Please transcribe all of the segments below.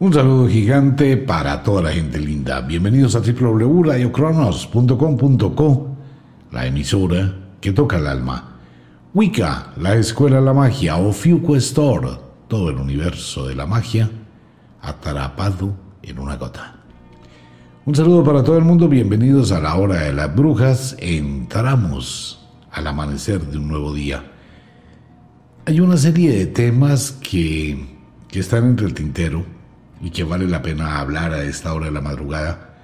Un saludo gigante para toda la gente linda. Bienvenidos a www.radiocronos.com.co, la emisora que toca el alma. Wicca, la escuela de la magia, o Fuco Store, todo el universo de la magia, atrapado en una gota. Un saludo para todo el mundo, bienvenidos a la hora de las brujas. Entramos al amanecer de un nuevo día. Hay una serie de temas que, que están entre el tintero y que vale la pena hablar a esta hora de la madrugada,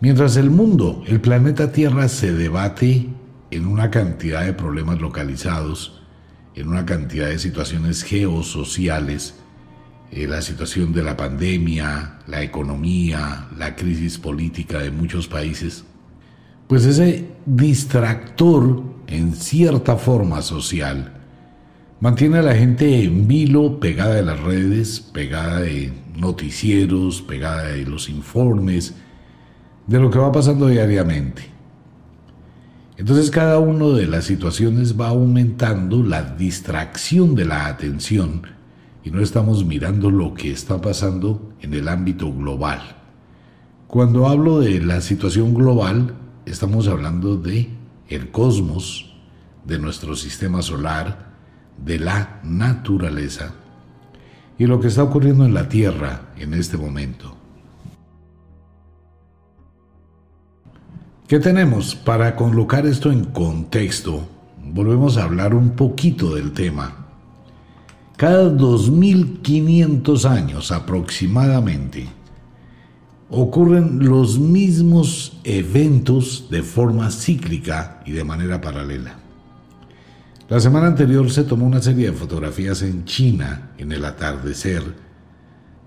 mientras el mundo, el planeta Tierra se debate en una cantidad de problemas localizados, en una cantidad de situaciones geosociales, eh, la situación de la pandemia, la economía, la crisis política de muchos países, pues ese distractor en cierta forma social mantiene a la gente en vilo, pegada de las redes, pegada de noticieros, pegada de los informes, de lo que va pasando diariamente. Entonces cada una de las situaciones va aumentando la distracción de la atención y no estamos mirando lo que está pasando en el ámbito global. Cuando hablo de la situación global, estamos hablando de el cosmos, de nuestro sistema solar, de la naturaleza y lo que está ocurriendo en la Tierra en este momento. ¿Qué tenemos? Para colocar esto en contexto, volvemos a hablar un poquito del tema. Cada 2500 años aproximadamente ocurren los mismos eventos de forma cíclica y de manera paralela. La semana anterior se tomó una serie de fotografías en China en el atardecer,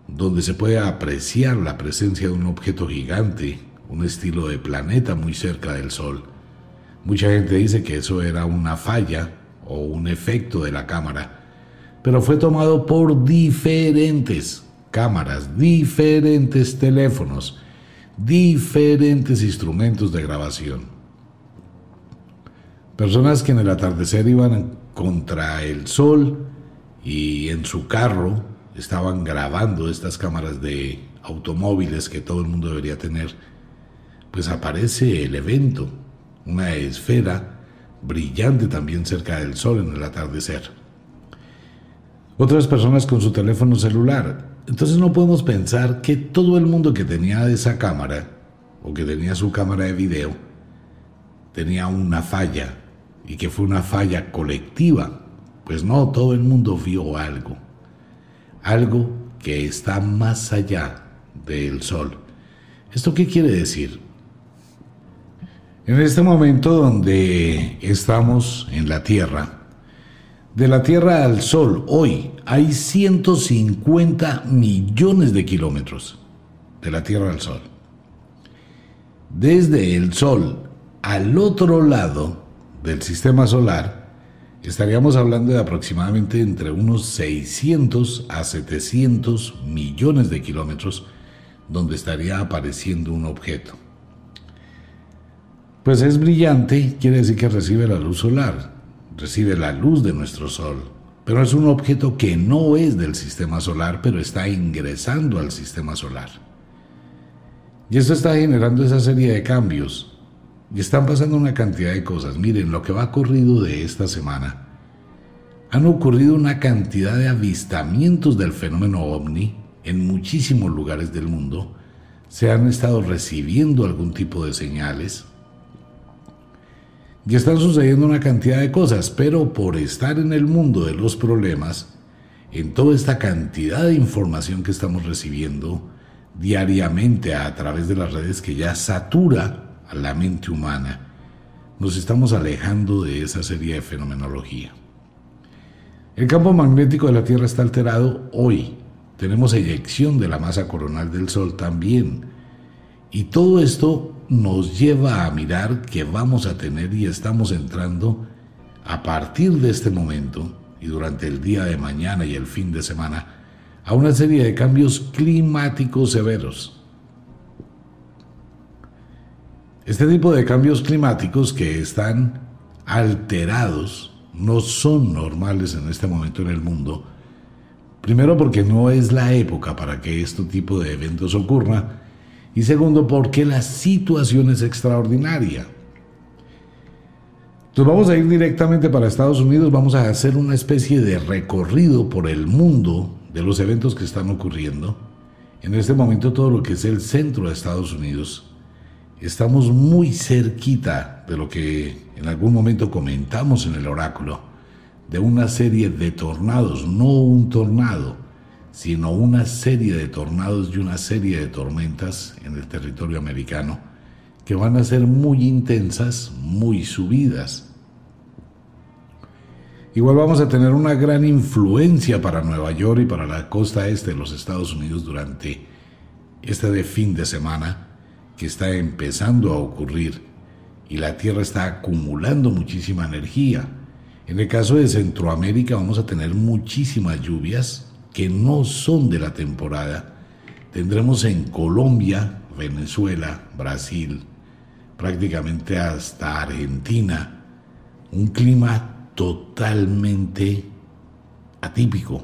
donde se puede apreciar la presencia de un objeto gigante, un estilo de planeta muy cerca del Sol. Mucha gente dice que eso era una falla o un efecto de la cámara, pero fue tomado por diferentes cámaras, diferentes teléfonos, diferentes instrumentos de grabación. Personas que en el atardecer iban contra el sol y en su carro estaban grabando estas cámaras de automóviles que todo el mundo debería tener, pues aparece el evento, una esfera brillante también cerca del sol en el atardecer. Otras personas con su teléfono celular. Entonces no podemos pensar que todo el mundo que tenía esa cámara o que tenía su cámara de video tenía una falla y que fue una falla colectiva. Pues no, todo el mundo vio algo, algo que está más allá del sol. ¿Esto qué quiere decir? En este momento donde estamos en la Tierra, de la Tierra al Sol, hoy hay 150 millones de kilómetros de la Tierra al Sol. Desde el Sol al otro lado del sistema solar, estaríamos hablando de aproximadamente entre unos 600 a 700 millones de kilómetros donde estaría apareciendo un objeto. Pues es brillante, quiere decir que recibe la luz solar, recibe la luz de nuestro Sol, pero es un objeto que no es del sistema solar, pero está ingresando al sistema solar. Y esto está generando esa serie de cambios y están pasando una cantidad de cosas. Miren, lo que va ocurrido de esta semana. Han ocurrido una cantidad de avistamientos del fenómeno ovni en muchísimos lugares del mundo. Se han estado recibiendo algún tipo de señales. Y están sucediendo una cantidad de cosas, pero por estar en el mundo de los problemas, en toda esta cantidad de información que estamos recibiendo diariamente a través de las redes que ya satura a la mente humana, nos estamos alejando de esa serie de fenomenología. El campo magnético de la Tierra está alterado hoy. Tenemos eyección de la masa coronal del Sol también. Y todo esto nos lleva a mirar que vamos a tener y estamos entrando a partir de este momento y durante el día de mañana y el fin de semana a una serie de cambios climáticos severos Este tipo de cambios climáticos que están alterados no son normales en este momento en el mundo, Primero porque no es la época para que este tipo de eventos ocurra. Y segundo porque la situación es extraordinaria. Nos vamos a ir directamente para Estados Unidos, vamos a hacer una especie de recorrido por el mundo de los eventos que están ocurriendo. En este momento todo lo que es el centro de Estados Unidos, estamos muy cerquita de lo que en algún momento comentamos en el oráculo, de una serie de tornados, no un tornado, sino una serie de tornados y una serie de tormentas en el territorio americano que van a ser muy intensas, muy subidas. Igual vamos a tener una gran influencia para Nueva York y para la costa este de los Estados Unidos durante este fin de semana que está empezando a ocurrir y la Tierra está acumulando muchísima energía. En el caso de Centroamérica vamos a tener muchísimas lluvias que no son de la temporada. Tendremos en Colombia, Venezuela, Brasil, prácticamente hasta Argentina, un clima totalmente atípico.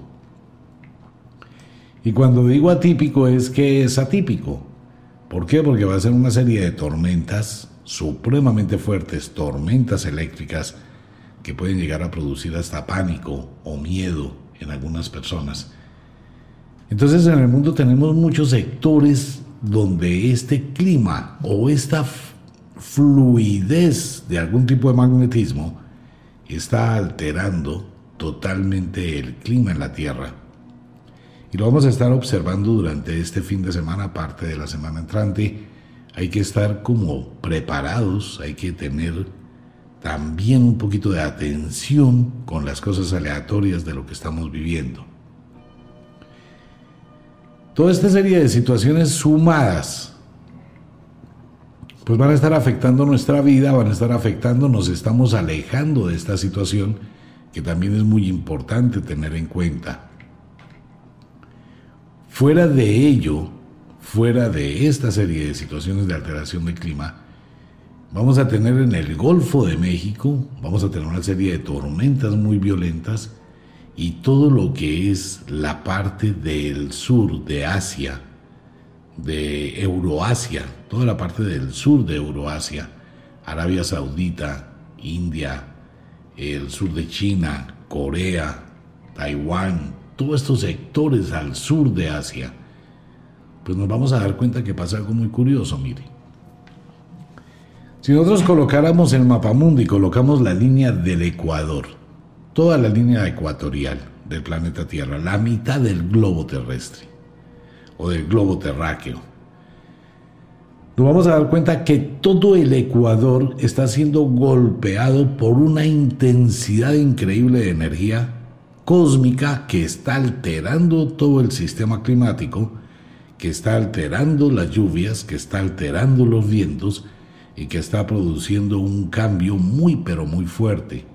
Y cuando digo atípico es que es atípico. ¿Por qué? Porque va a ser una serie de tormentas supremamente fuertes, tormentas eléctricas que pueden llegar a producir hasta pánico o miedo en algunas personas. Entonces en el mundo tenemos muchos sectores donde este clima o esta fluidez de algún tipo de magnetismo está alterando totalmente el clima en la Tierra. Y lo vamos a estar observando durante este fin de semana, parte de la semana entrante. Hay que estar como preparados, hay que tener también un poquito de atención con las cosas aleatorias de lo que estamos viviendo. Toda esta serie de situaciones sumadas pues van a estar afectando nuestra vida, van a estar afectando, nos estamos alejando de esta situación que también es muy importante tener en cuenta. Fuera de ello, fuera de esta serie de situaciones de alteración del clima, vamos a tener en el Golfo de México, vamos a tener una serie de tormentas muy violentas y todo lo que es la parte del sur de Asia, de Euroasia, toda la parte del sur de Euroasia, Arabia Saudita, India, el sur de China, Corea, Taiwán, todos estos sectores al sur de Asia, pues nos vamos a dar cuenta que pasa algo muy curioso, mire. Si nosotros colocáramos el mapamundo y colocamos la línea del Ecuador, toda la línea ecuatorial del planeta Tierra, la mitad del globo terrestre, o del globo terráqueo. Nos vamos a dar cuenta que todo el Ecuador está siendo golpeado por una intensidad increíble de energía cósmica que está alterando todo el sistema climático, que está alterando las lluvias, que está alterando los vientos y que está produciendo un cambio muy pero muy fuerte.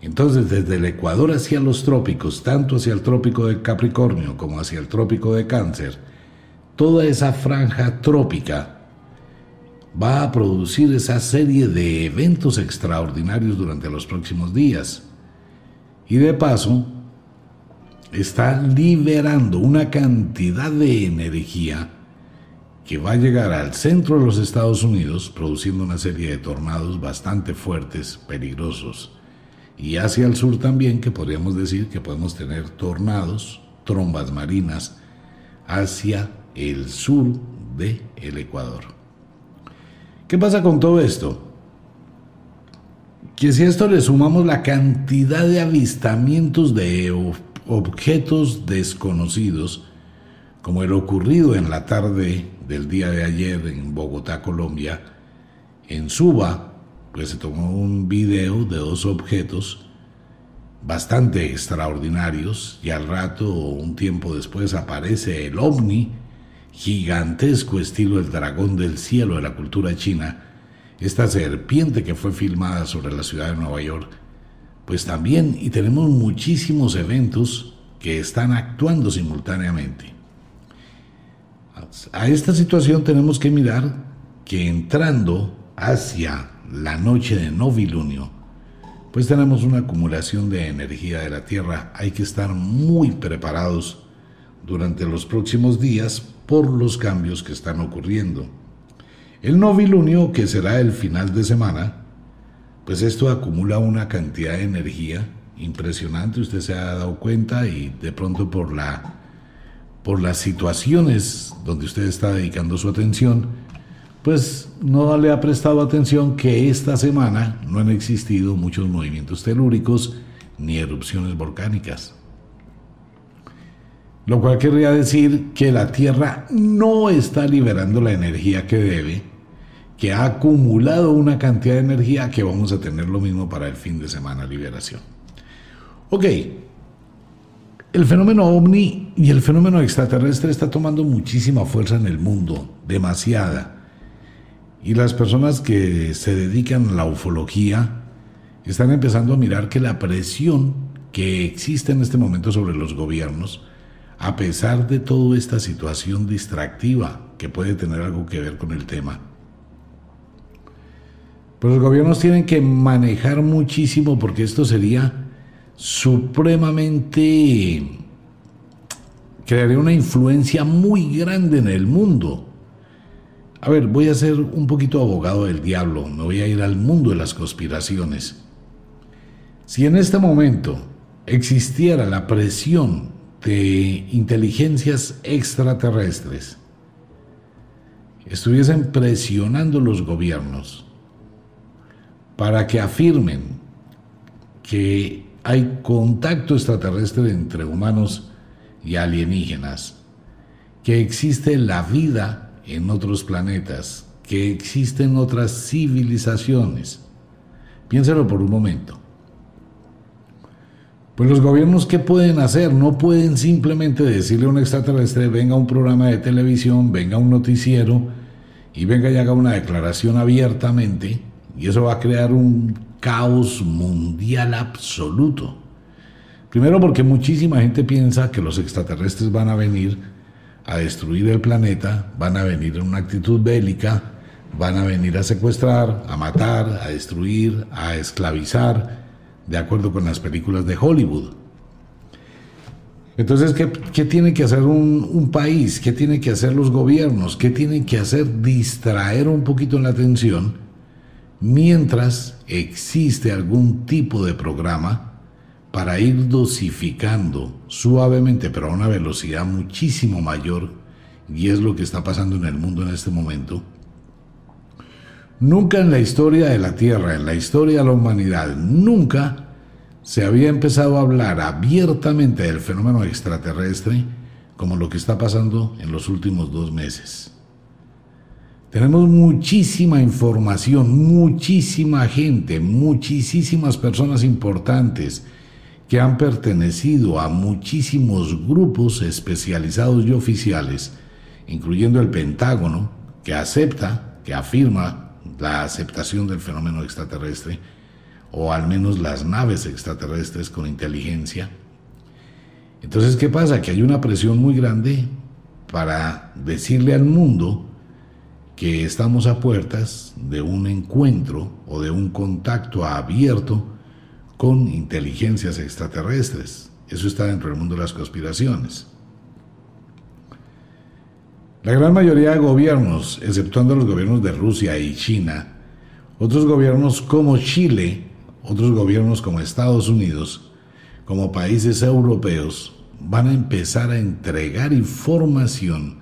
Entonces, desde el Ecuador hacia los trópicos, tanto hacia el trópico de Capricornio como hacia el trópico de Cáncer, toda esa franja trópica va a producir esa serie de eventos extraordinarios durante los próximos días. Y de paso, está liberando una cantidad de energía que va a llegar al centro de los Estados Unidos, produciendo una serie de tornados bastante fuertes, peligrosos y hacia el sur también, que podríamos decir que podemos tener tornados, trombas marinas, hacia el sur del el Ecuador. ¿Qué pasa con todo esto? Si a esto le sumamos la cantidad de avistamientos de objetos desconocidos, como el ocurrido en la tarde del día de ayer en Bogotá, Colombia, en Suba, pues se tomó un video de dos objetos bastante extraordinarios y al rato, un tiempo después, aparece el ovni, gigantesco estilo el dragón del cielo de la cultura china, esta serpiente que fue filmada sobre la ciudad de Nueva York, pues también, y tenemos muchísimos eventos que están actuando simultáneamente. A esta situación tenemos que mirar que entrando hacia la noche de novilunio, pues tenemos una acumulación de energía de la Tierra. Hay que estar muy preparados durante los próximos días por los cambios que están ocurriendo. El novilunio, que será el final de semana, pues esto acumula una cantidad de energía impresionante, usted se ha dado cuenta y de pronto por la por las situaciones donde usted está dedicando su atención, pues no le ha prestado atención que esta semana no han existido muchos movimientos telúricos ni erupciones volcánicas. Lo cual querría decir que la Tierra no está liberando la energía que debe, que ha acumulado una cantidad de energía que vamos a tener lo mismo para el fin de semana liberación. Ok, el fenómeno ovni y el fenómeno extraterrestre está tomando muchísima fuerza en el mundo, demasiada. Y las personas que se dedican a la ufología están empezando a mirar que la presión que existe en este momento sobre los gobiernos, a pesar de toda esta situación distractiva que puede tener algo que ver con el tema, pues los gobiernos tienen que manejar muchísimo porque esto sería supremamente crearía una influencia muy grande en el mundo. A ver, voy a ser un poquito abogado del diablo, me voy a ir al mundo de las conspiraciones. Si en este momento existiera la presión de inteligencias extraterrestres, estuviesen presionando los gobiernos para que afirmen que hay contacto extraterrestre entre humanos y alienígenas, que existe la vida en otros planetas, que existen otras civilizaciones. Piénselo por un momento. Pues los gobiernos, ¿qué pueden hacer? No pueden simplemente decirle a un extraterrestre, venga a un programa de televisión, venga a un noticiero y venga y haga una declaración abiertamente, y eso va a crear un caos mundial absoluto. Primero porque muchísima gente piensa que los extraterrestres van a venir a destruir el planeta, van a venir en una actitud bélica, van a venir a secuestrar, a matar, a destruir, a esclavizar, de acuerdo con las películas de Hollywood. Entonces, ¿qué, tiene que hacer un, un, país? ¿Qué tiene que hacer los gobiernos? ¿Qué tienen que hacer? Distraer un poquito la atención mientras existe algún tipo de programa para ir dosificando suavemente, pero a una velocidad muchísimo mayor, y es lo que está pasando en el mundo en este momento. Nunca en la historia de la Tierra, en la historia de la humanidad, nunca se había empezado a hablar abiertamente del fenómeno extraterrestre como lo que está pasando en los últimos dos meses. Tenemos muchísima información, muchísima gente, muchísimas personas importantes que han pertenecido a muchísimos grupos especializados y oficiales, incluyendo el Pentágono, que acepta, que afirma la aceptación del fenómeno extraterrestre, o al menos las naves extraterrestres con inteligencia. Entonces, ¿qué pasa? Que hay una presión muy grande para decirle al mundo que estamos a puertas de un encuentro o de un contacto abierto con inteligencias extraterrestres. Eso está dentro del mundo de las conspiraciones. La gran mayoría de gobiernos, exceptuando los gobiernos de Rusia y China, otros gobiernos como Chile, otros gobiernos como Estados Unidos, como países europeos, van a empezar a entregar información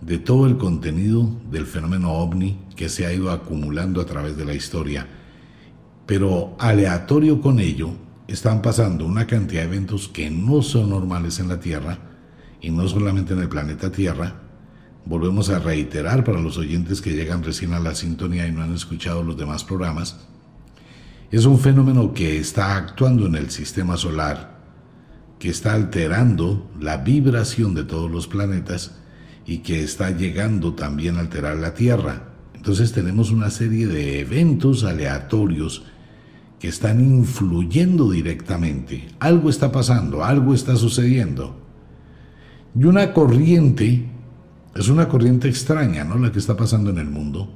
de todo el contenido del fenómeno ovni que se ha ido acumulando a través de la historia. Pero aleatorio con ello, están pasando una cantidad de eventos que no son normales en la Tierra y no solamente en el planeta Tierra. Volvemos a reiterar para los oyentes que llegan recién a la sintonía y no han escuchado los demás programas. Es un fenómeno que está actuando en el sistema solar, que está alterando la vibración de todos los planetas y que está llegando también a alterar la Tierra. Entonces tenemos una serie de eventos aleatorios que están influyendo directamente. Algo está pasando, algo está sucediendo. Y una corriente, es una corriente extraña, ¿no? La que está pasando en el mundo.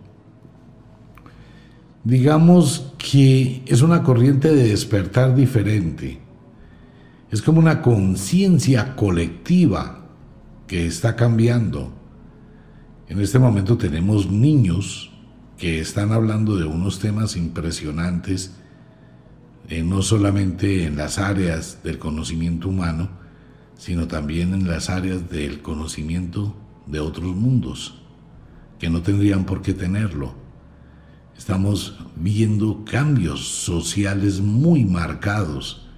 digamos que es una corriente de despertar diferente. Es como una conciencia colectiva que está cambiando. En este momento tenemos niños que están hablando de unos temas impresionantes, eh, no solamente en las áreas del conocimiento humano, sino también en las áreas del conocimiento de otros mundos, que no tendrían por qué tenerlo. Estamos viendo cambios sociales muy marcados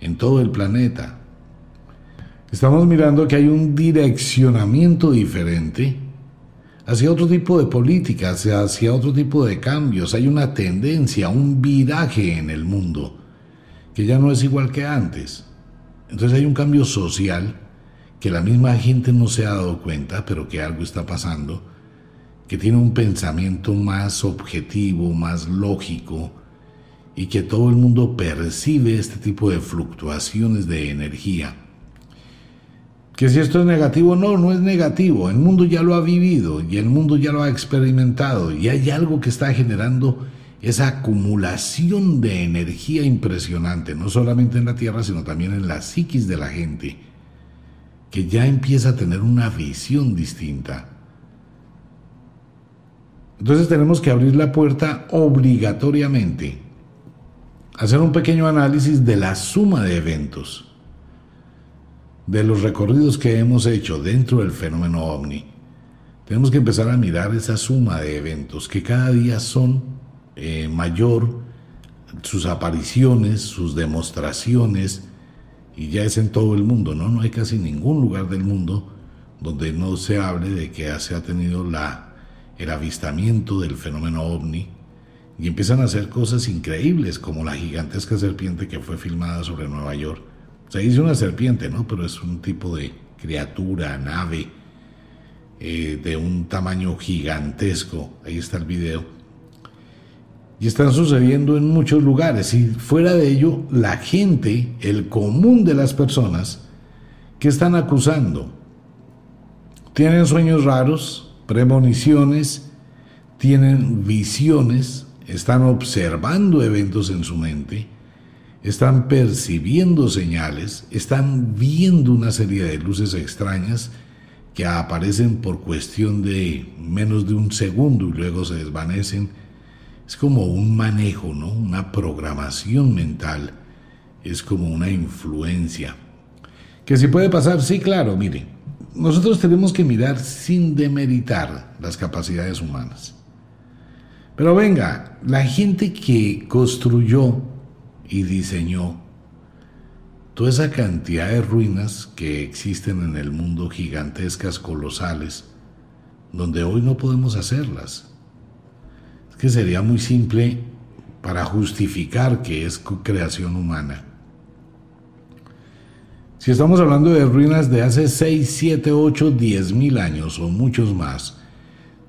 en todo el planeta. Estamos mirando que hay un direccionamiento diferente hacia otro tipo de políticas, hacia otro tipo de cambios. Hay una tendencia, un viraje en el mundo que ya no es igual que antes. Entonces hay un cambio social que la misma gente no se ha dado cuenta, pero que algo está pasando, que tiene un pensamiento más objetivo, más lógico, y que todo el mundo percibe este tipo de fluctuaciones de energía. Que si esto es negativo, no, no es negativo. El mundo ya lo ha vivido y el mundo ya lo ha experimentado y hay algo que está generando esa acumulación de energía impresionante, no solamente en la Tierra, sino también en la psiquis de la gente que ya empieza a tener una visión distinta. Entonces tenemos que abrir la puerta obligatoriamente, hacer un pequeño análisis de la suma de eventos, de los recorridos que hemos hecho dentro del fenómeno ovni. Tenemos que empezar a mirar esa suma de eventos que cada día son eh, mayor, sus apariciones, sus demostraciones, y ya es en todo el mundo, ¿no? No hay casi ningún lugar del mundo donde no se hable de que se ha tenido la, el avistamiento del fenómeno ovni y empiezan a hacer cosas increíbles como la gigantesca serpiente que fue filmada sobre Nueva York. Se dice una serpiente, ¿no? Pero es un tipo de criatura, nave, eh, de un tamaño gigantesco. Ahí está el video y están sucediendo en muchos lugares. Y fuera de ello, la gente, el común de las personas, que están acusando, tienen sueños raros, premoniciones, tienen visiones, están observando eventos en su mente, están percibiendo señales, están viendo una serie de luces extrañas que aparecen por cuestión de menos de un segundo y luego se desvanecen es como un manejo, ¿no? Una programación mental, es como una influencia. Que si puede pasar, sí, claro, mire, nosotros tenemos que mirar sin demeritar las capacidades humanas. Pero venga, la gente que construyó y diseñó toda esa cantidad de ruinas que existen en el mundo, gigantescas, colosales, donde hoy no podemos hacerlas que sería muy simple para justificar que es creación humana. Si estamos hablando de ruinas de hace 6, 7, 8, 10 mil años o muchos más,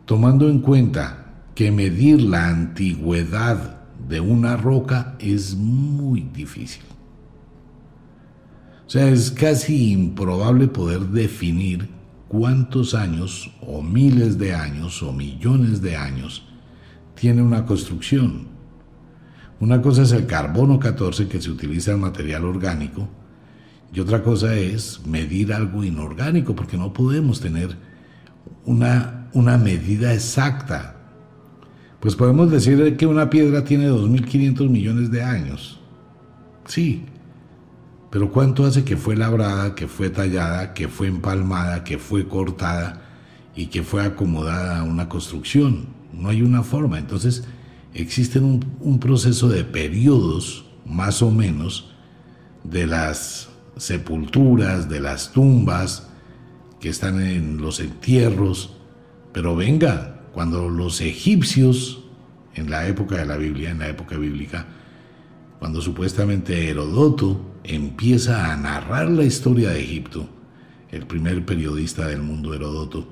tomando en cuenta que medir la antigüedad de una roca es muy difícil. O sea, es casi improbable poder definir cuántos años o miles de años o millones de años tiene una construcción. Una cosa es el carbono 14 que se utiliza en material orgánico y otra cosa es medir algo inorgánico porque no podemos tener una, una medida exacta. Pues podemos decir que una piedra tiene 2.500 millones de años. Sí, pero ¿cuánto hace que fue labrada, que fue tallada, que fue empalmada, que fue cortada y que fue acomodada a una construcción? no hay una forma. Entonces, existe un, proceso de periodos, más o menos, de las sepulturas, de las tumbas que están en los entierros. Pero venga, cuando los egipcios, en la época de la Biblia, en la época bíblica, cuando supuestamente Herodoto empieza a narrar la historia de Egipto, el primer periodista del mundo Herodoto,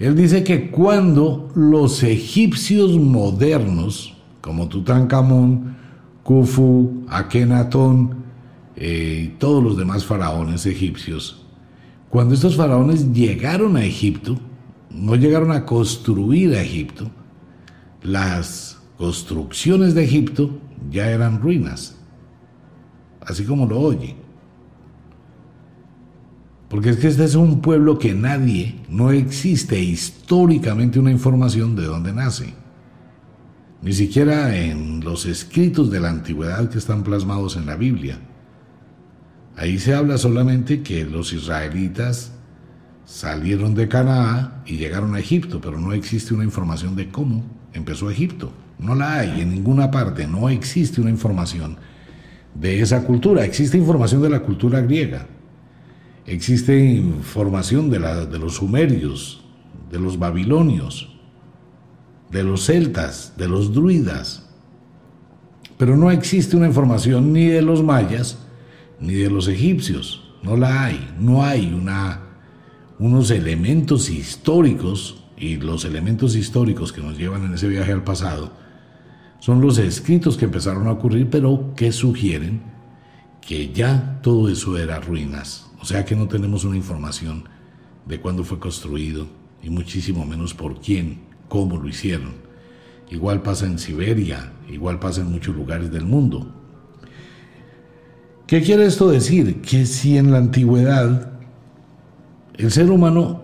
él dice que cuando los egipcios modernos, como Tutankamón, Khufu, Akenatón eh, y todos los demás faraones egipcios, cuando estos faraones llegaron a Egipto, no llegaron a construir a Egipto, las construcciones de Egipto ya eran ruinas, así como lo oye. Porque es que este es un pueblo que nadie, no existe históricamente una información de dónde nace. Ni siquiera en los escritos de la antigüedad que están plasmados en la Biblia. Ahí se habla solamente que los israelitas salieron de Canaá y llegaron a Egipto, pero no existe una información de cómo empezó Egipto. No la hay en ninguna parte, no existe una información de esa cultura. Existe información de la cultura griega, Existe información de, la, de los sumerios, de los babilonios, de los celtas, de los druidas, pero no existe una información ni de los mayas ni de los egipcios. No la hay. No hay una, unos elementos históricos y los elementos históricos que nos llevan en ese viaje al pasado son los escritos que empezaron a ocurrir, pero que sugieren que ya todo eso era ruinas. O sea que no tenemos una información de cuándo fue construido y muchísimo menos por quién, cómo lo hicieron. Igual pasa en Siberia, igual pasa en muchos lugares del mundo. ¿Qué quiere esto decir? Que si en la antigüedad el ser humano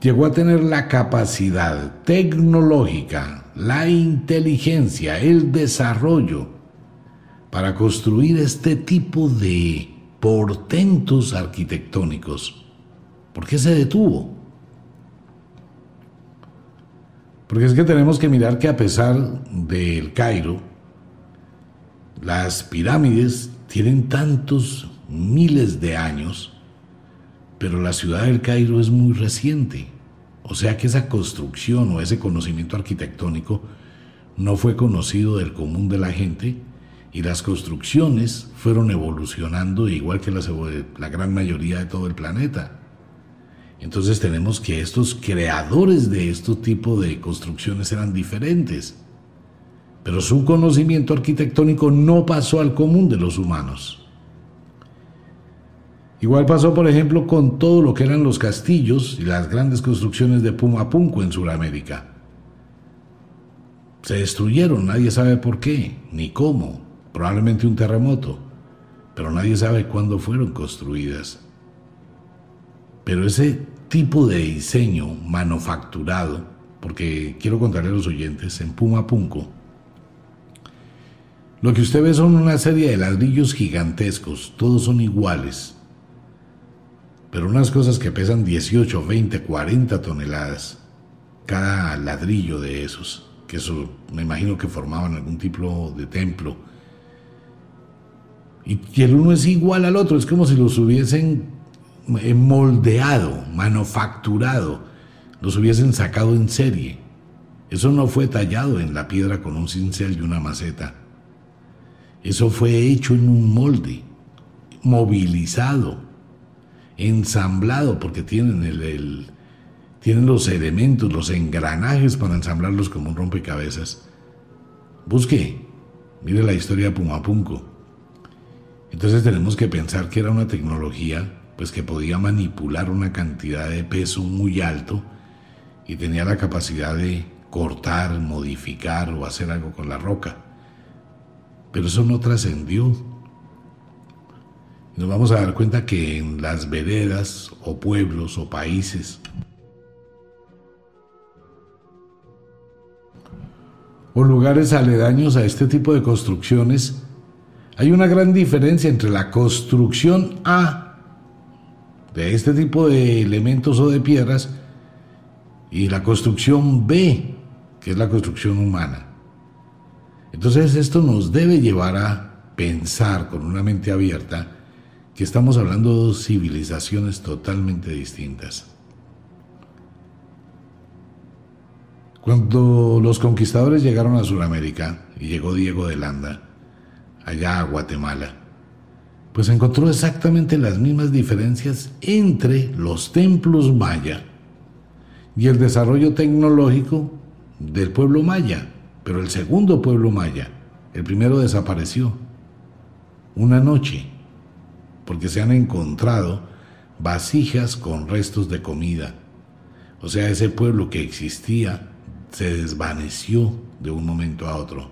llegó a tener la capacidad tecnológica, la inteligencia, el desarrollo para construir este tipo de portentos arquitectónicos. ¿Por qué se detuvo? Porque es que tenemos que mirar que a pesar del Cairo, las pirámides tienen tantos miles de años, pero la ciudad del Cairo es muy reciente. O sea que esa construcción o ese conocimiento arquitectónico no fue conocido del común de la gente y las construcciones fueron evolucionando igual que la gran mayoría de todo el planeta. Entonces tenemos que estos creadores de este tipo de construcciones eran diferentes, pero su conocimiento arquitectónico no pasó al común de los humanos. Igual pasó, por ejemplo, con todo lo que eran los castillos y las grandes construcciones de Pumapunco en Sudamérica. Se destruyeron, nadie sabe por qué, ni cómo, probablemente un terremoto, pero nadie sabe cuándo fueron construidas. Pero ese tipo de diseño manufacturado, porque quiero contarle a los oyentes, en Puma Punco, lo que usted ve son una serie de ladrillos gigantescos, todos son iguales, pero unas cosas que pesan 18, 20, 40 toneladas, cada ladrillo de esos, que eso me imagino que formaban algún tipo de templo, y, el uno es igual al otro, es como si los hubiesen eh, moldeado, manufacturado, los hubiesen sacado en serie. Eso no fue tallado en la piedra con un cincel y una maceta. Eso fue hecho en un molde, movilizado, ensamblado, porque tienen, el, tienen los elementos, los engranajes para ensamblarlos como un rompecabezas. Busque, mire la historia de Pumapunco. Entonces tenemos que pensar que era una tecnología pues que podía manipular una cantidad de peso muy alto y tenía la capacidad de cortar, modificar o hacer algo con la roca. Pero eso no trascendió. Nos vamos a dar cuenta que en las veredas o pueblos o países o lugares aledaños a este tipo de construcciones hay una gran diferencia entre la construcción A de este tipo de elementos o de piedras y la construcción B, que es la construcción humana. Entonces esto nos debe llevar a pensar con una mente abierta que estamos hablando de dos civilizaciones totalmente distintas. Cuando los conquistadores llegaron a Sudamérica y llegó Diego de Landa, allá a Guatemala, pues encontró exactamente las mismas diferencias entre los templos maya y el desarrollo tecnológico del pueblo maya, pero el segundo pueblo maya, el primero desapareció una noche, porque se han encontrado vasijas con restos de comida. O sea, ese pueblo que existía se desvaneció de un momento a otro.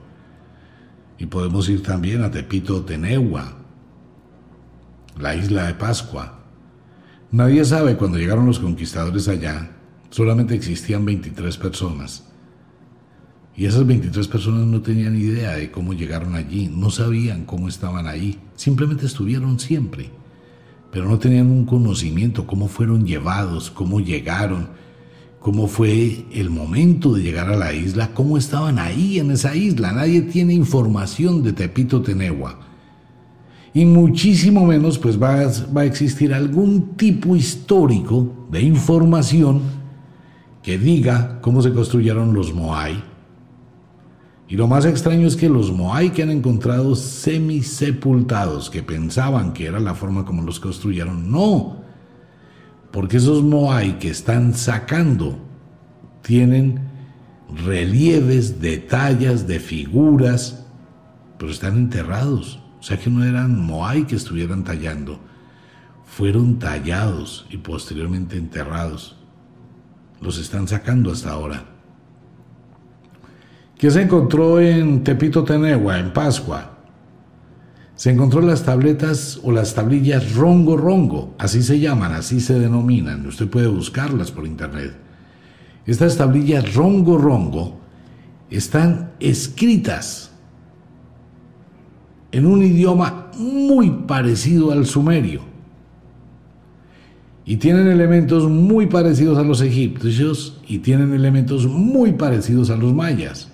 Y podemos ir también a Tepito Tenegua, la isla de Pascua. Nadie sabe cuando llegaron los conquistadores allá, solamente existían 23 personas. Y esas 23 personas no tenían idea de cómo llegaron allí, no sabían cómo estaban ahí, simplemente estuvieron siempre, pero no tenían un conocimiento, cómo fueron llevados, cómo llegaron, cómo fue el momento de llegar a la isla, cómo estaban ahí en esa isla. Nadie tiene información de Tepito Tenegua. Y muchísimo menos pues va, va a existir algún tipo histórico de información que diga cómo se construyeron los Moai, y lo más extraño es que los Moai que han encontrado semisepultados, que pensaban que era la forma como los construyeron, no. Porque esos Moai que están sacando tienen relieves, detalles de figuras, pero están enterrados. O sea que no eran Moai que estuvieran tallando, fueron tallados y posteriormente enterrados. Los están sacando hasta ahora. ¿Qué se encontró en Tepito Tenegua, en Pascua? Se encontró las tabletas o las tablillas rongo rongo, así se llaman, así se denominan. Usted puede buscarlas por internet. Estas tablillas rongo rongo están escritas en un idioma muy parecido al sumerio y tienen elementos muy parecidos a los egipcios y tienen elementos muy parecidos a los mayas.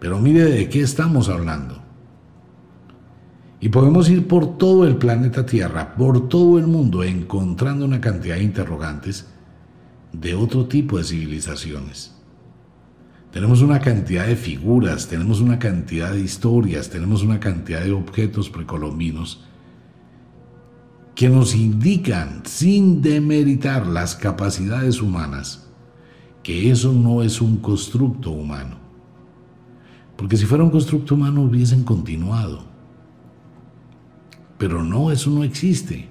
Pero mire de qué estamos hablando. Y podemos ir por todo el planeta Tierra, por todo el mundo, encontrando una cantidad de interrogantes de otro tipo de civilizaciones. Tenemos una cantidad de figuras, tenemos una cantidad de historias, tenemos una cantidad de objetos precolombinos que nos indican, sin demeritar las capacidades humanas, que eso no es un constructo humano. Porque si fuera un constructo humano hubiesen continuado. Pero no, eso no existe.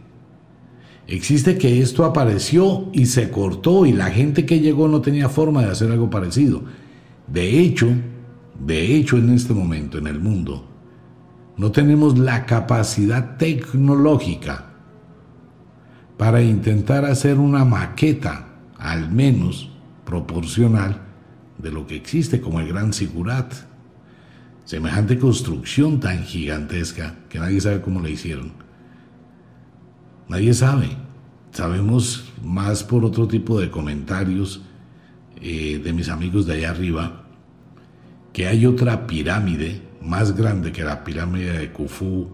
Existe que esto apareció y se cortó y la gente que llegó no tenía forma de hacer algo parecido. De hecho, de hecho en este momento en el mundo, no tenemos la capacidad tecnológica para intentar hacer una maqueta, al menos proporcional, de lo que existe como el Gran Sigurat semejante construcción tan gigantesca que nadie sabe cómo la hicieron. Nadie sabe. Sabemos más por otro tipo de comentarios eh, de mis amigos de allá arriba que hay otra pirámide más grande que la pirámide de Khufu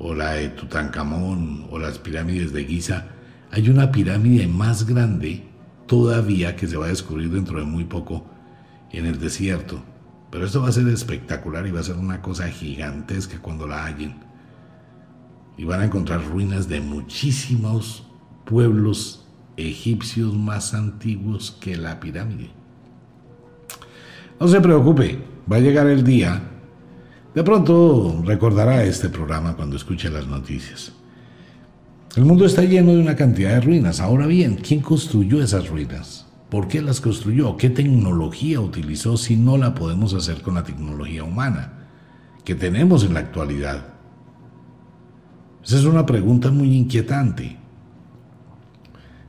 o la de Tutankamón o las pirámides de Giza. Hay una pirámide más grande todavía que se va a descubrir dentro de muy poco en el desierto pero esto va a ser espectacular y va a ser una cosa gigantesca cuando la hallen. Y van a encontrar ruinas de muchísimos pueblos egipcios más antiguos que la pirámide. No se preocupe, va a llegar el día. De pronto recordará este programa cuando escuche las noticias. El mundo está lleno de una cantidad de ruinas. Ahora bien, ¿quién construyó esas ruinas? ¿Por qué las construyó? ¿Qué tecnología utilizó si no la podemos hacer con la tecnología humana que tenemos en la actualidad? Esa es una pregunta muy inquietante.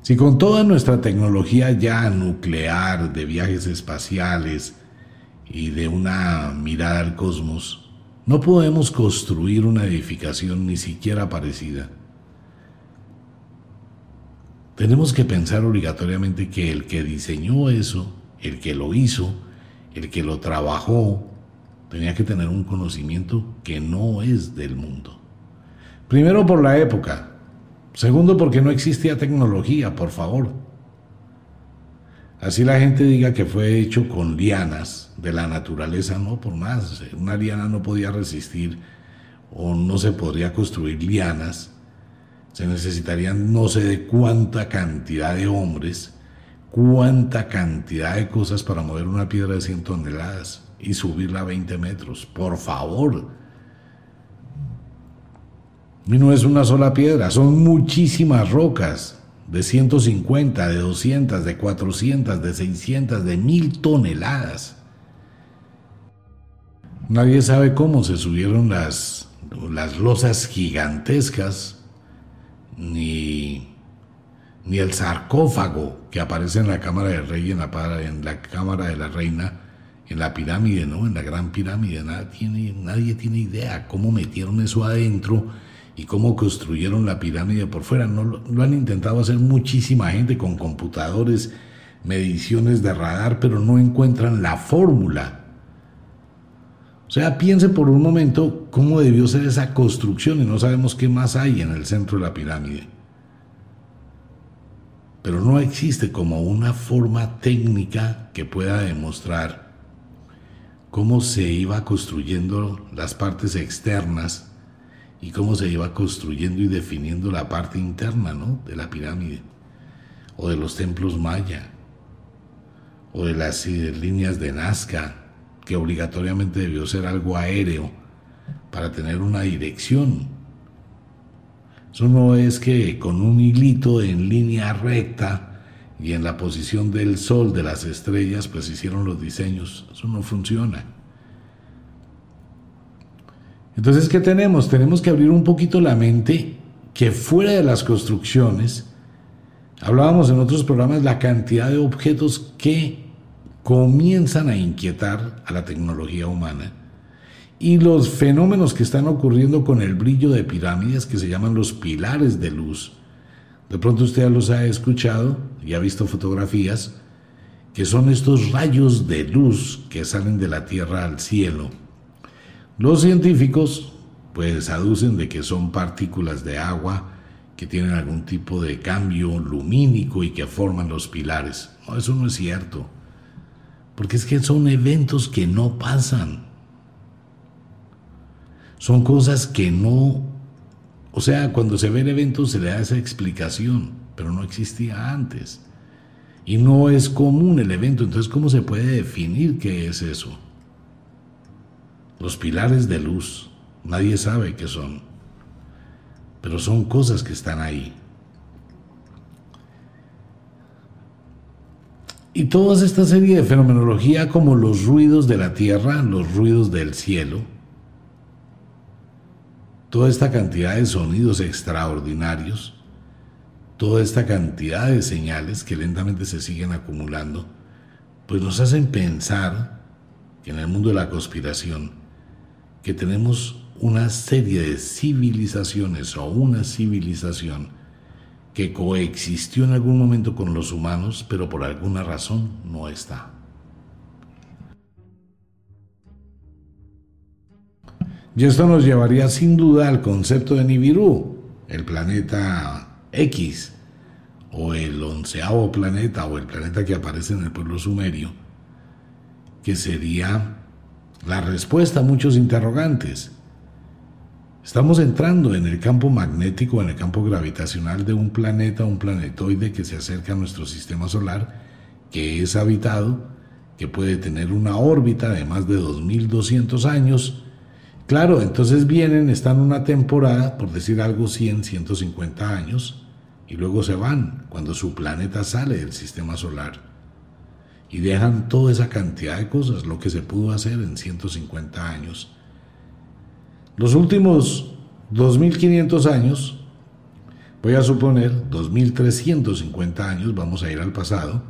Si con toda nuestra tecnología ya nuclear, de viajes espaciales y de una mirada al cosmos, no podemos construir una edificación ni siquiera parecida, tenemos que pensar obligatoriamente que el que diseñó eso, el que lo hizo, el que lo trabajó, tenía que tener un conocimiento que no es del mundo. Primero por la época, segundo porque no existía tecnología, por favor. Así la gente diga que fue hecho con lianas de la naturaleza, no por más. Una liana no podía resistir o no se podría construir lianas se necesitarían no sé de cuánta cantidad de hombres, cuánta cantidad de cosas para mover una piedra de 100 toneladas y subirla a 20 metros. Por favor. Y no es una sola piedra, son muchísimas rocas de 150, de 200, de 400, de 600, de 1000 toneladas. Nadie sabe cómo se subieron las, las losas gigantescas, ni, ni el sarcófago que aparece en la Cámara del Rey, en la, en la Cámara de la Reina, en la pirámide, ¿no? En la gran pirámide. Tiene, nadie tiene idea cómo metieron eso adentro y cómo construyeron la pirámide por fuera. No, lo han intentado hacer muchísima gente con computadores, mediciones de radar, pero no encuentran la fórmula. O sea, piense por un momento cómo debió ser esa construcción y no sabemos qué más hay en el centro de la pirámide. Pero no existe como una forma técnica que pueda demostrar cómo se iba construyendo las partes externas y cómo se iba construyendo y definiendo la parte interna ¿no? de la pirámide, o de los templos maya, o de las líneas de Nazca, que obligatoriamente debió ser algo aéreo para tener una dirección. Eso no es que con un hilito en línea recta y en la posición del sol, de las estrellas, pues hicieron los diseños. Eso no funciona. Entonces, ¿qué tenemos? Tenemos que abrir un poquito la mente que fuera de las construcciones, hablábamos en otros programas la cantidad de objetos que comienzan a inquietar a la tecnología humana y los fenómenos que están ocurriendo con el brillo de pirámides que se llaman los pilares de luz. De pronto usted los ha escuchado y ha visto fotografías que son estos rayos de luz que salen de la tierra al cielo los científicos pues aducen de que son partículas de agua que tienen algún tipo de cambio lumínico y que forman los pilares. No, eso no es cierto. Porque es que son eventos que no pasan. Son cosas que no... O sea, cuando se ve el evento se le da esa explicación, pero no existía antes. Y no es común el evento, entonces ¿cómo se puede definir qué es eso? Los pilares de luz, nadie sabe qué son, pero son cosas que están ahí. Y toda esta serie de fenomenología como los ruidos de la tierra, los ruidos del cielo, toda esta cantidad de sonidos extraordinarios, toda esta cantidad de señales que lentamente se siguen acumulando, pues nos hacen pensar que en el mundo de la conspiración que tenemos una serie de civilizaciones o una civilización que coexistió en algún momento con los humanos, pero por alguna razón no está. Y esto nos llevaría sin duda al concepto de Nibiru, el planeta X, o el onceavo planeta, o el planeta que aparece en el pueblo sumerio, que sería la respuesta a muchos interrogantes. Estamos entrando en el campo magnético, en el campo gravitacional de un planeta, un planetoide que se acerca a nuestro sistema solar, que es habitado, que puede tener una órbita de más de 2.200 años. Claro, entonces vienen, están una temporada, por decir algo, 100, 150 años, y luego se van cuando su planeta sale del sistema solar y dejan toda esa cantidad de cosas, lo que se pudo hacer en 150 años. Los últimos 2.500 años, voy a suponer 2.350 años, vamos a ir al pasado,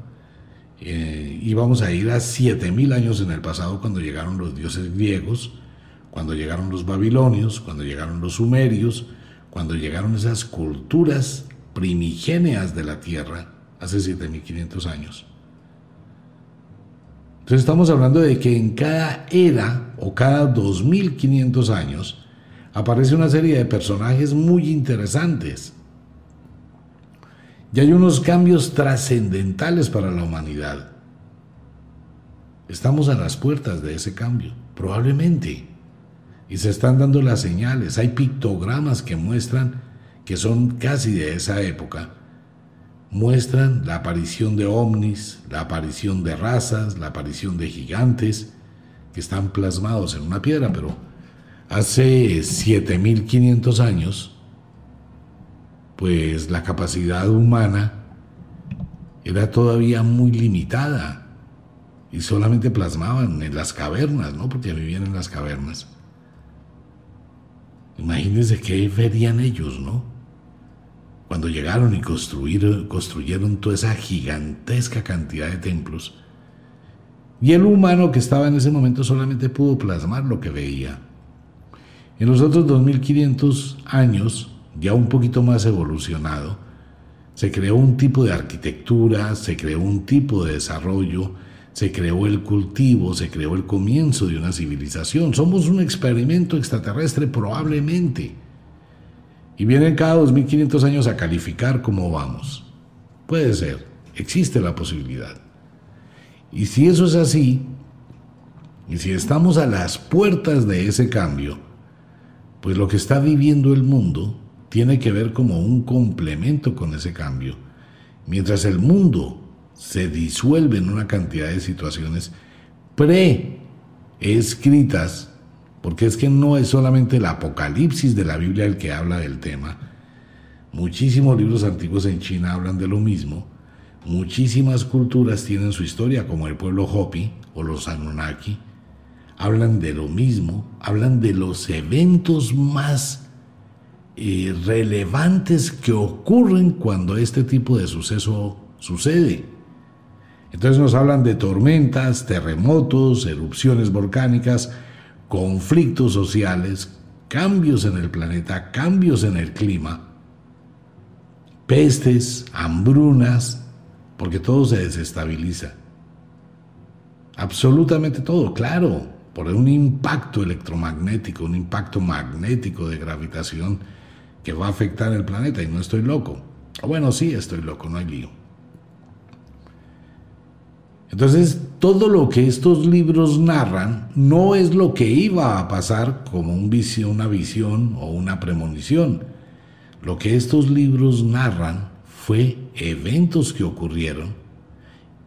eh, y vamos a ir a 7.000 años en el pasado cuando llegaron los dioses griegos, cuando llegaron los babilonios, cuando llegaron los sumerios, cuando llegaron esas culturas primigéneas de la tierra hace 7.500 años. Entonces estamos hablando de que en cada era o cada 2500 años aparece una serie de personajes muy interesantes. Y hay unos cambios trascendentales para la humanidad. Estamos a las puertas de ese cambio, probablemente. Y se están dando las señales. Hay pictogramas que muestran que son casi de esa época muestran la aparición de ovnis, la aparición de razas, la aparición de gigantes que están plasmados en una piedra, pero hace 7500 años pues la capacidad humana era todavía muy limitada y solamente plasmaban en las cavernas, ¿no? Porque vivían en las cavernas. Imagínense qué verían ellos, ¿no? Cuando llegaron y construyeron, construyeron toda esa gigantesca cantidad de templos. Y el humano que estaba en ese momento solamente pudo plasmar lo que veía. En los otros 2500 años, ya un poquito más evolucionado, se creó un tipo de arquitectura, se creó un tipo de desarrollo, se creó el cultivo, se creó el comienzo de una civilización. Somos un experimento extraterrestre probablemente. Y vienen cada 2500 años a calificar cómo vamos. Puede ser, existe la posibilidad. Y si eso es así, y si estamos a las puertas de ese cambio, pues lo que está viviendo el mundo tiene que ver como un complemento con ese cambio. Mientras el mundo se disuelve en una cantidad de situaciones preescritas, porque es que no es solamente el apocalipsis de la Biblia el que habla del tema. Muchísimos libros antiguos en China hablan de lo mismo. Muchísimas culturas tienen su historia, como el pueblo Hopi o los Anunnaki. Hablan de lo mismo, hablan de los eventos más eh, relevantes que ocurren cuando este tipo de suceso sucede. Entonces nos hablan de tormentas, terremotos, erupciones volcánicas, conflictos sociales, cambios en el planeta, cambios en el clima, pestes, hambrunas, porque todo se desestabiliza. Absolutamente todo, claro, por un impacto electromagnético, un impacto magnético de gravitación que va a afectar el planeta y no estoy loco. Bueno, sí, estoy loco, no hay lío. Entonces, todo lo que estos libros narran no es lo que iba a pasar como un visión, una visión o una premonición. Lo que estos libros narran fue eventos que ocurrieron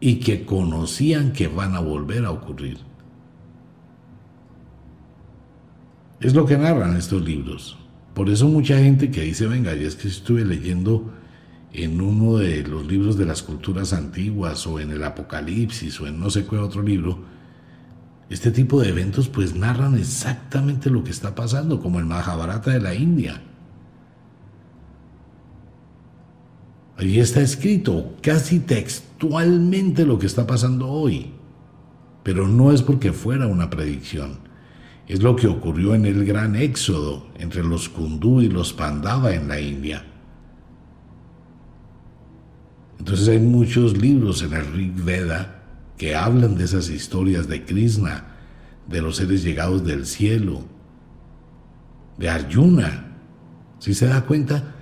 y que conocían que van a volver a ocurrir. Es lo que narran estos libros. Por eso mucha gente que dice, venga, ya es que estuve leyendo en uno de los libros de las culturas antiguas o en el Apocalipsis o en no sé qué otro libro, este tipo de eventos pues narran exactamente lo que está pasando, como el Mahabharata de la India. Ahí está escrito casi textualmente lo que está pasando hoy, pero no es porque fuera una predicción, es lo que ocurrió en el gran éxodo entre los Kundu y los Pandava en la India. Entonces hay muchos libros en el Rig Veda que hablan de esas historias de Krishna, de los seres llegados del cielo, de Arjuna. ¿Sí se da cuenta?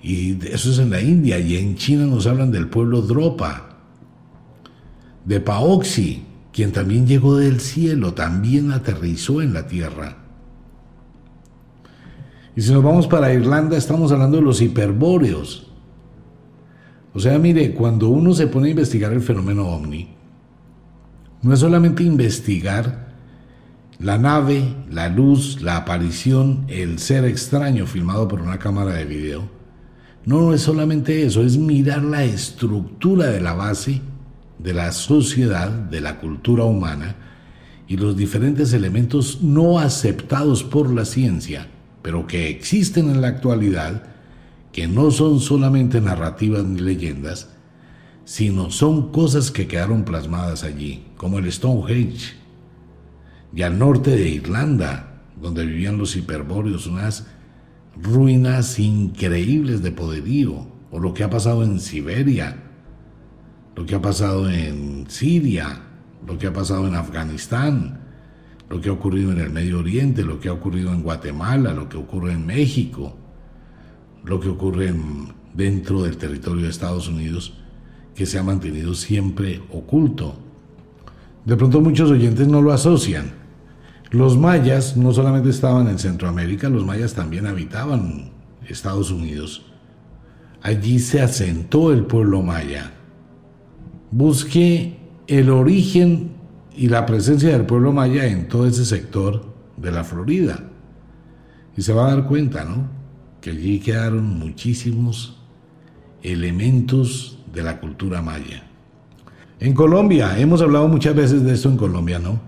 Y eso es en la India y en China nos hablan del pueblo Dropa, de Paoxi, quien también llegó del cielo, también aterrizó en la tierra. Y si nos vamos para Irlanda, estamos hablando de los hiperbóreos, o sea, mire, cuando uno se pone a investigar el fenómeno ovni, no es solamente investigar la nave, la luz, la aparición, el ser extraño filmado por una cámara de video. No, no es solamente eso, es mirar la estructura de la base de la sociedad, de la cultura humana y los diferentes elementos no aceptados por la ciencia, pero que existen en la actualidad que no son solamente narrativas ni leyendas, sino son cosas que quedaron plasmadas allí, como el Stonehenge, y al norte de Irlanda, donde vivían los hiperbóreos, unas ruinas increíbles de poderío, o lo que ha pasado en Siberia, lo que ha pasado en Siria, lo que ha pasado en Afganistán, lo que ha ocurrido en el Medio Oriente, lo que ha ocurrido en Guatemala, lo que ocurre en México, lo que ocurre dentro del territorio de Estados Unidos, que se ha mantenido siempre oculto. De pronto muchos oyentes no lo asocian. Los mayas no solamente estaban en Centroamérica, los mayas también habitaban Estados Unidos. Allí se asentó el pueblo maya. Busque el origen y la presencia del pueblo maya en todo ese sector de la Florida. Y se va a dar cuenta, ¿no? porque allí quedaron muchísimos elementos de la cultura maya. En Colombia, hemos hablado muchas veces de esto en Colombia, ¿no?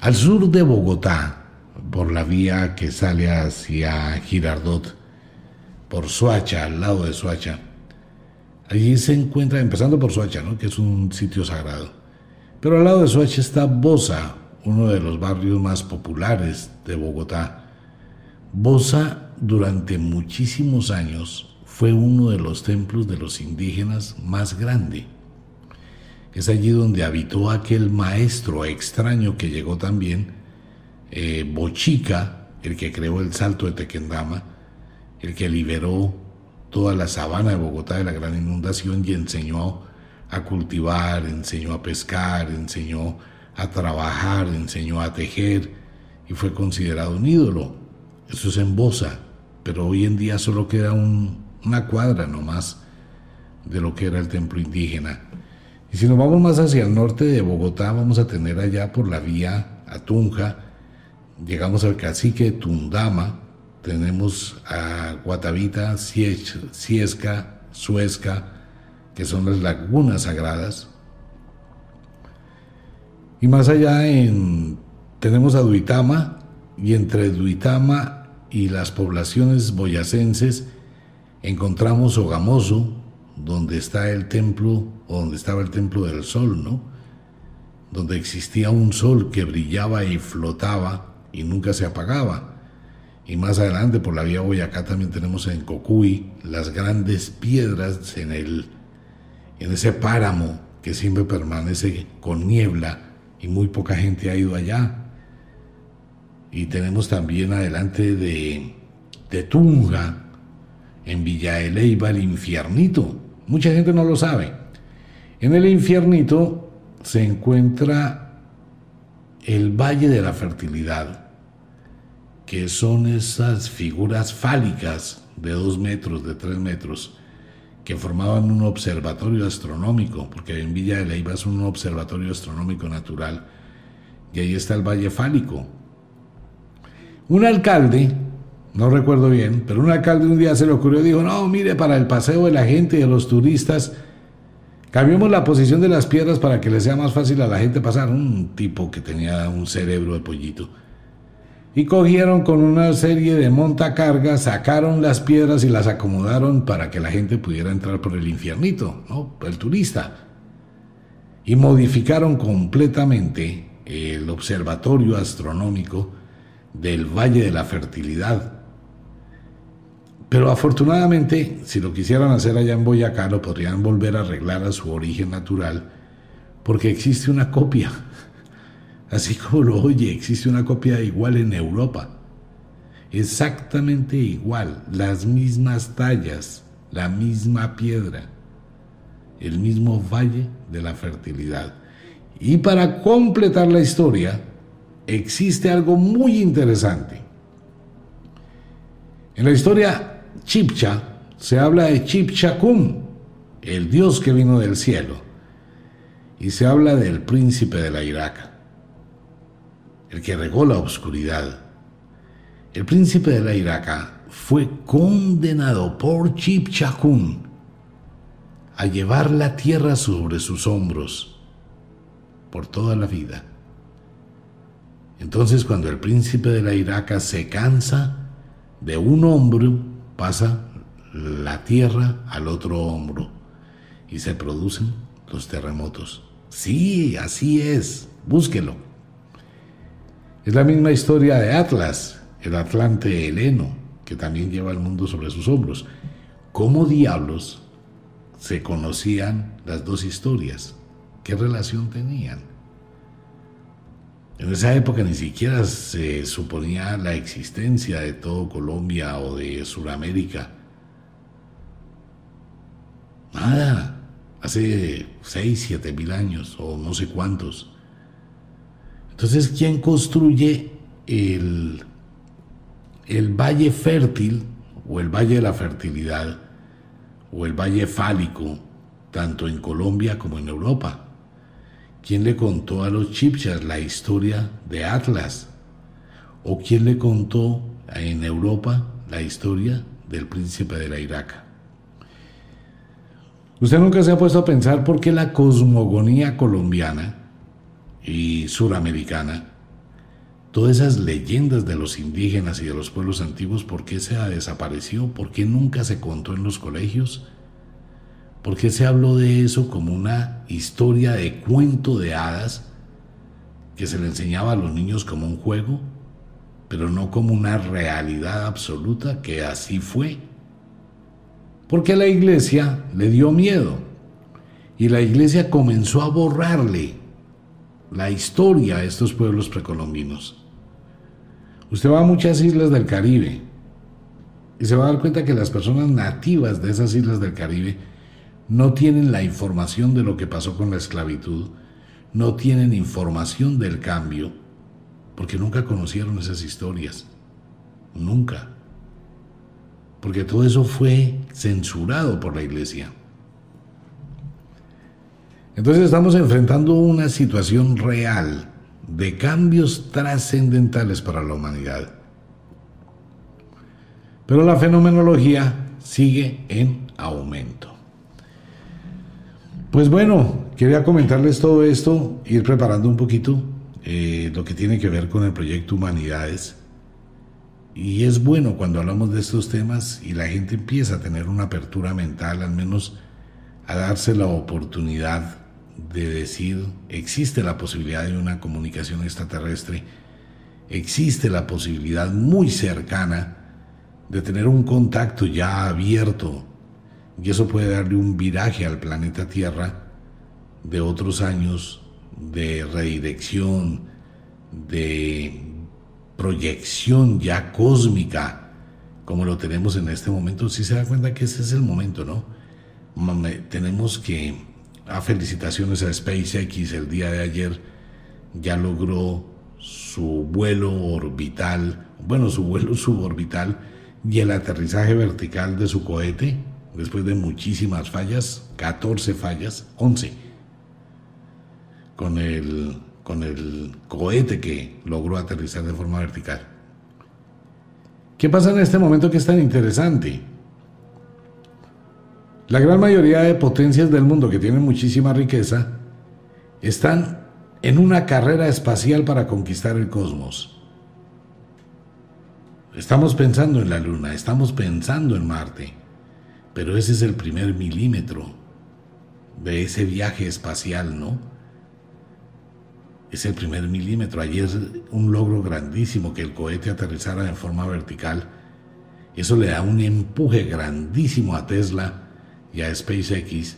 Al sur de Bogotá, por la vía que sale hacia Girardot, por Suacha, al lado de Suacha, allí se encuentra, empezando por Suacha, ¿no? que es un sitio sagrado, pero al lado de Suacha está Bosa, uno de los barrios más populares de Bogotá. Bosa durante muchísimos años fue uno de los templos de los indígenas más grande. Es allí donde habitó aquel maestro extraño que llegó también, eh, Bochica, el que creó el salto de Tequendama, el que liberó toda la sabana de Bogotá de la gran inundación y enseñó a cultivar, enseñó a pescar, enseñó a trabajar, enseñó a tejer y fue considerado un ídolo. Eso es en Bosa, pero hoy en día solo queda una cuadra nomás de lo que era el templo indígena. Y si nos vamos más hacia el norte de Bogotá, vamos a tener allá por la vía a Tunja, llegamos al cacique Tundama, tenemos a Guatavita, Ciesca, Suezca, que son las lagunas sagradas. Y más allá en, tenemos a Duitama, y entre Duitama y las poblaciones boyacenses encontramos Ogamoso, donde está el templo, o donde estaba el templo del sol, ¿no? Donde existía un sol que brillaba y flotaba y nunca se apagaba. Y más adelante por la vía Boyacá también tenemos en Cocuy las grandes piedras en, el, en ese páramo que siempre permanece con niebla y muy poca gente ha ido allá. Y tenemos también adelante de, de Tunga, en Villa de el infiernito. Mucha gente no lo sabe. En el infiernito se encuentra el Valle de la Fertilidad que son esas figuras fálicas de dos metros, de tres metros, que formaban un observatorio astronómico, porque en Villa de Leyva es un observatorio astronómico natural, y ahí está el Valle Fálico. Un alcalde, no recuerdo bien, pero un alcalde un día se le ocurrió, dijo, no, mire, para el paseo de la gente y de los turistas, cambiemos la posición de las piedras para que le sea más fácil a la gente pasar. Un tipo que tenía un cerebro de pollito y cogieron con una serie de montacargas, sacaron las piedras y las acomodaron para que la gente pudiera entrar por el infiernito, ¿no? el turista. Y modificaron completamente el observatorio astronómico del Valle de la Fertilidad. Pero afortunadamente, si lo quisieran hacer allá en Boyacá, lo podrían volver a arreglar a su origen natural, porque existe una copia Así como oye, existe una copia igual en Europa. Exactamente igual, las mismas tallas, la misma piedra, el mismo valle de la fertilidad. Y para completar la historia, existe algo muy interesante. En la historia chipcha se habla de Chipchacum, el dios que vino del cielo, y se habla del príncipe de la Iraca el que regó la oscuridad. El príncipe de la Iraca fue condenado por Chipchakun a llevar la tierra sobre sus hombros por toda la vida. Entonces cuando el príncipe de la Iraca se cansa de un hombro, pasa la tierra al otro hombro y se producen los terremotos. Sí, así es, búsquelo. Es la misma historia de Atlas, el Atlante heleno, que también lleva el mundo sobre sus hombros. ¿Cómo diablos se conocían las dos historias? ¿Qué relación tenían? En esa época ni siquiera se suponía la existencia de todo Colombia o de Sudamérica. Nada, hace seis, siete mil años o no sé cuántos. Entonces, ¿quién construye el, el valle fértil o el valle de la fertilidad o el valle fálico, tanto en Colombia como en Europa? ¿Quién le contó a los chipchas la historia de Atlas? ¿O quién le contó en Europa la historia del príncipe de la Iraca. ¿Usted nunca se ha puesto a pensar por qué la cosmogonía colombiana y suramericana, todas esas leyendas de los indígenas y de los pueblos antiguos, por qué se ha desaparecido? ¿Por qué nunca se contó en los colegios? ¿Por qué se habló de eso como una historia de cuento de hadas que se le enseñaba a los niños como un juego, pero no como una realidad absoluta que así fue? Porque la iglesia le dio miedo y la iglesia comenzó a borrarle la historia a estos pueblos precolombinos. Usted va a muchas islas del Caribe y se va a dar cuenta que las personas nativas de esas islas del Caribe no tienen la información de lo que pasó con la esclavitud, no tienen información del cambio, porque nunca conocieron esas historias. Nunca. Porque todo eso fue censurado por la iglesia. Entonces estamos enfrentando una situación real de cambios trascendentales para la humanidad. Pero la fenomenología sigue en aumento. Pues bueno, quería comentarles todo esto, ir preparando un poquito eh, lo que tiene que ver con el proyecto Humanidades. Y es bueno cuando hablamos de estos temas y la gente empieza a tener una apertura mental, al menos a darse la oportunidad de decir, existe la posibilidad de una comunicación extraterrestre, existe la posibilidad muy cercana de tener un contacto ya abierto y eso puede darle un viraje al planeta Tierra de otros años de redirección, de proyección ya cósmica, como lo tenemos en este momento. Si se da cuenta que ese es el momento, ¿no? Tenemos que, a felicitaciones a SpaceX, el día de ayer ya logró su vuelo orbital, bueno, su vuelo suborbital y el aterrizaje vertical de su cohete después de muchísimas fallas, 14 fallas, 11, con el, con el cohete que logró aterrizar de forma vertical. ¿Qué pasa en este momento que es tan interesante? La gran mayoría de potencias del mundo que tienen muchísima riqueza están en una carrera espacial para conquistar el cosmos. Estamos pensando en la Luna, estamos pensando en Marte. Pero ese es el primer milímetro de ese viaje espacial, ¿no? Es el primer milímetro. Ayer un logro grandísimo que el cohete aterrizara en forma vertical. Eso le da un empuje grandísimo a Tesla y a SpaceX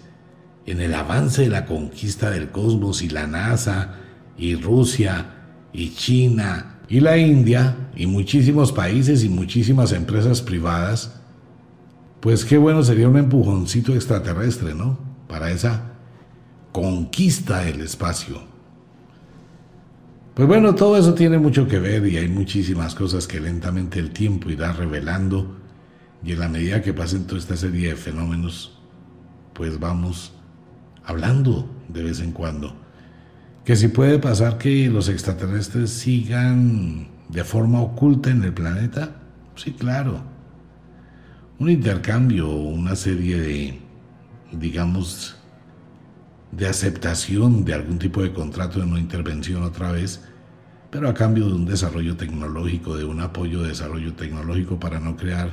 en el avance de la conquista del cosmos y la NASA y Rusia y China y la India y muchísimos países y muchísimas empresas privadas pues qué bueno sería un empujoncito extraterrestre, ¿no? Para esa conquista del espacio. Pues bueno, todo eso tiene mucho que ver y hay muchísimas cosas que lentamente el tiempo irá revelando y en la medida que pasen toda esta serie de fenómenos, pues vamos hablando de vez en cuando. Que si puede pasar que los extraterrestres sigan de forma oculta en el planeta, sí, claro un intercambio, una serie de, digamos, de aceptación de algún tipo de contrato de no intervención otra vez, pero a cambio de un desarrollo tecnológico, de un apoyo de desarrollo tecnológico para no crear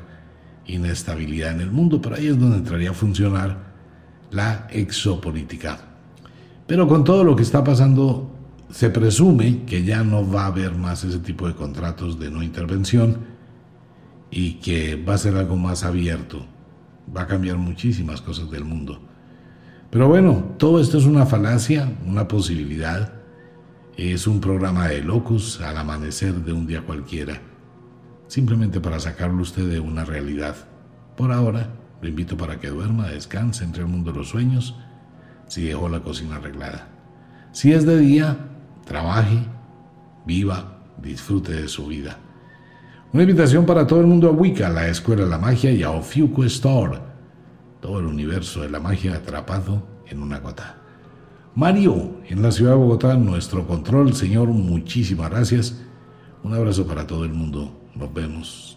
inestabilidad en el mundo. Pero ahí es donde entraría a funcionar la exopolítica. Pero con todo lo que está pasando, se presume que ya no va a haber más ese tipo de contratos de no intervención y que va a ser algo más abierto. Va a cambiar muchísimas cosas del mundo. Pero bueno, todo esto es una falacia, una posibilidad. Es un programa de locos al amanecer de un día cualquiera. Simplemente para sacarlo usted de una realidad. Por ahora, lo invito para que duerma, descanse entre el mundo de los sueños, si dejó la cocina arreglada. Si es de día, trabaje, viva, disfrute de su vida. Una invitación para todo el mundo a Wicca, la Escuela de la Magia y a Ofiuco Store. Todo el universo de la magia atrapado en una gota. Mario, en la ciudad de Bogotá, nuestro control, Señor, muchísimas gracias. Un abrazo para todo el mundo. Nos vemos.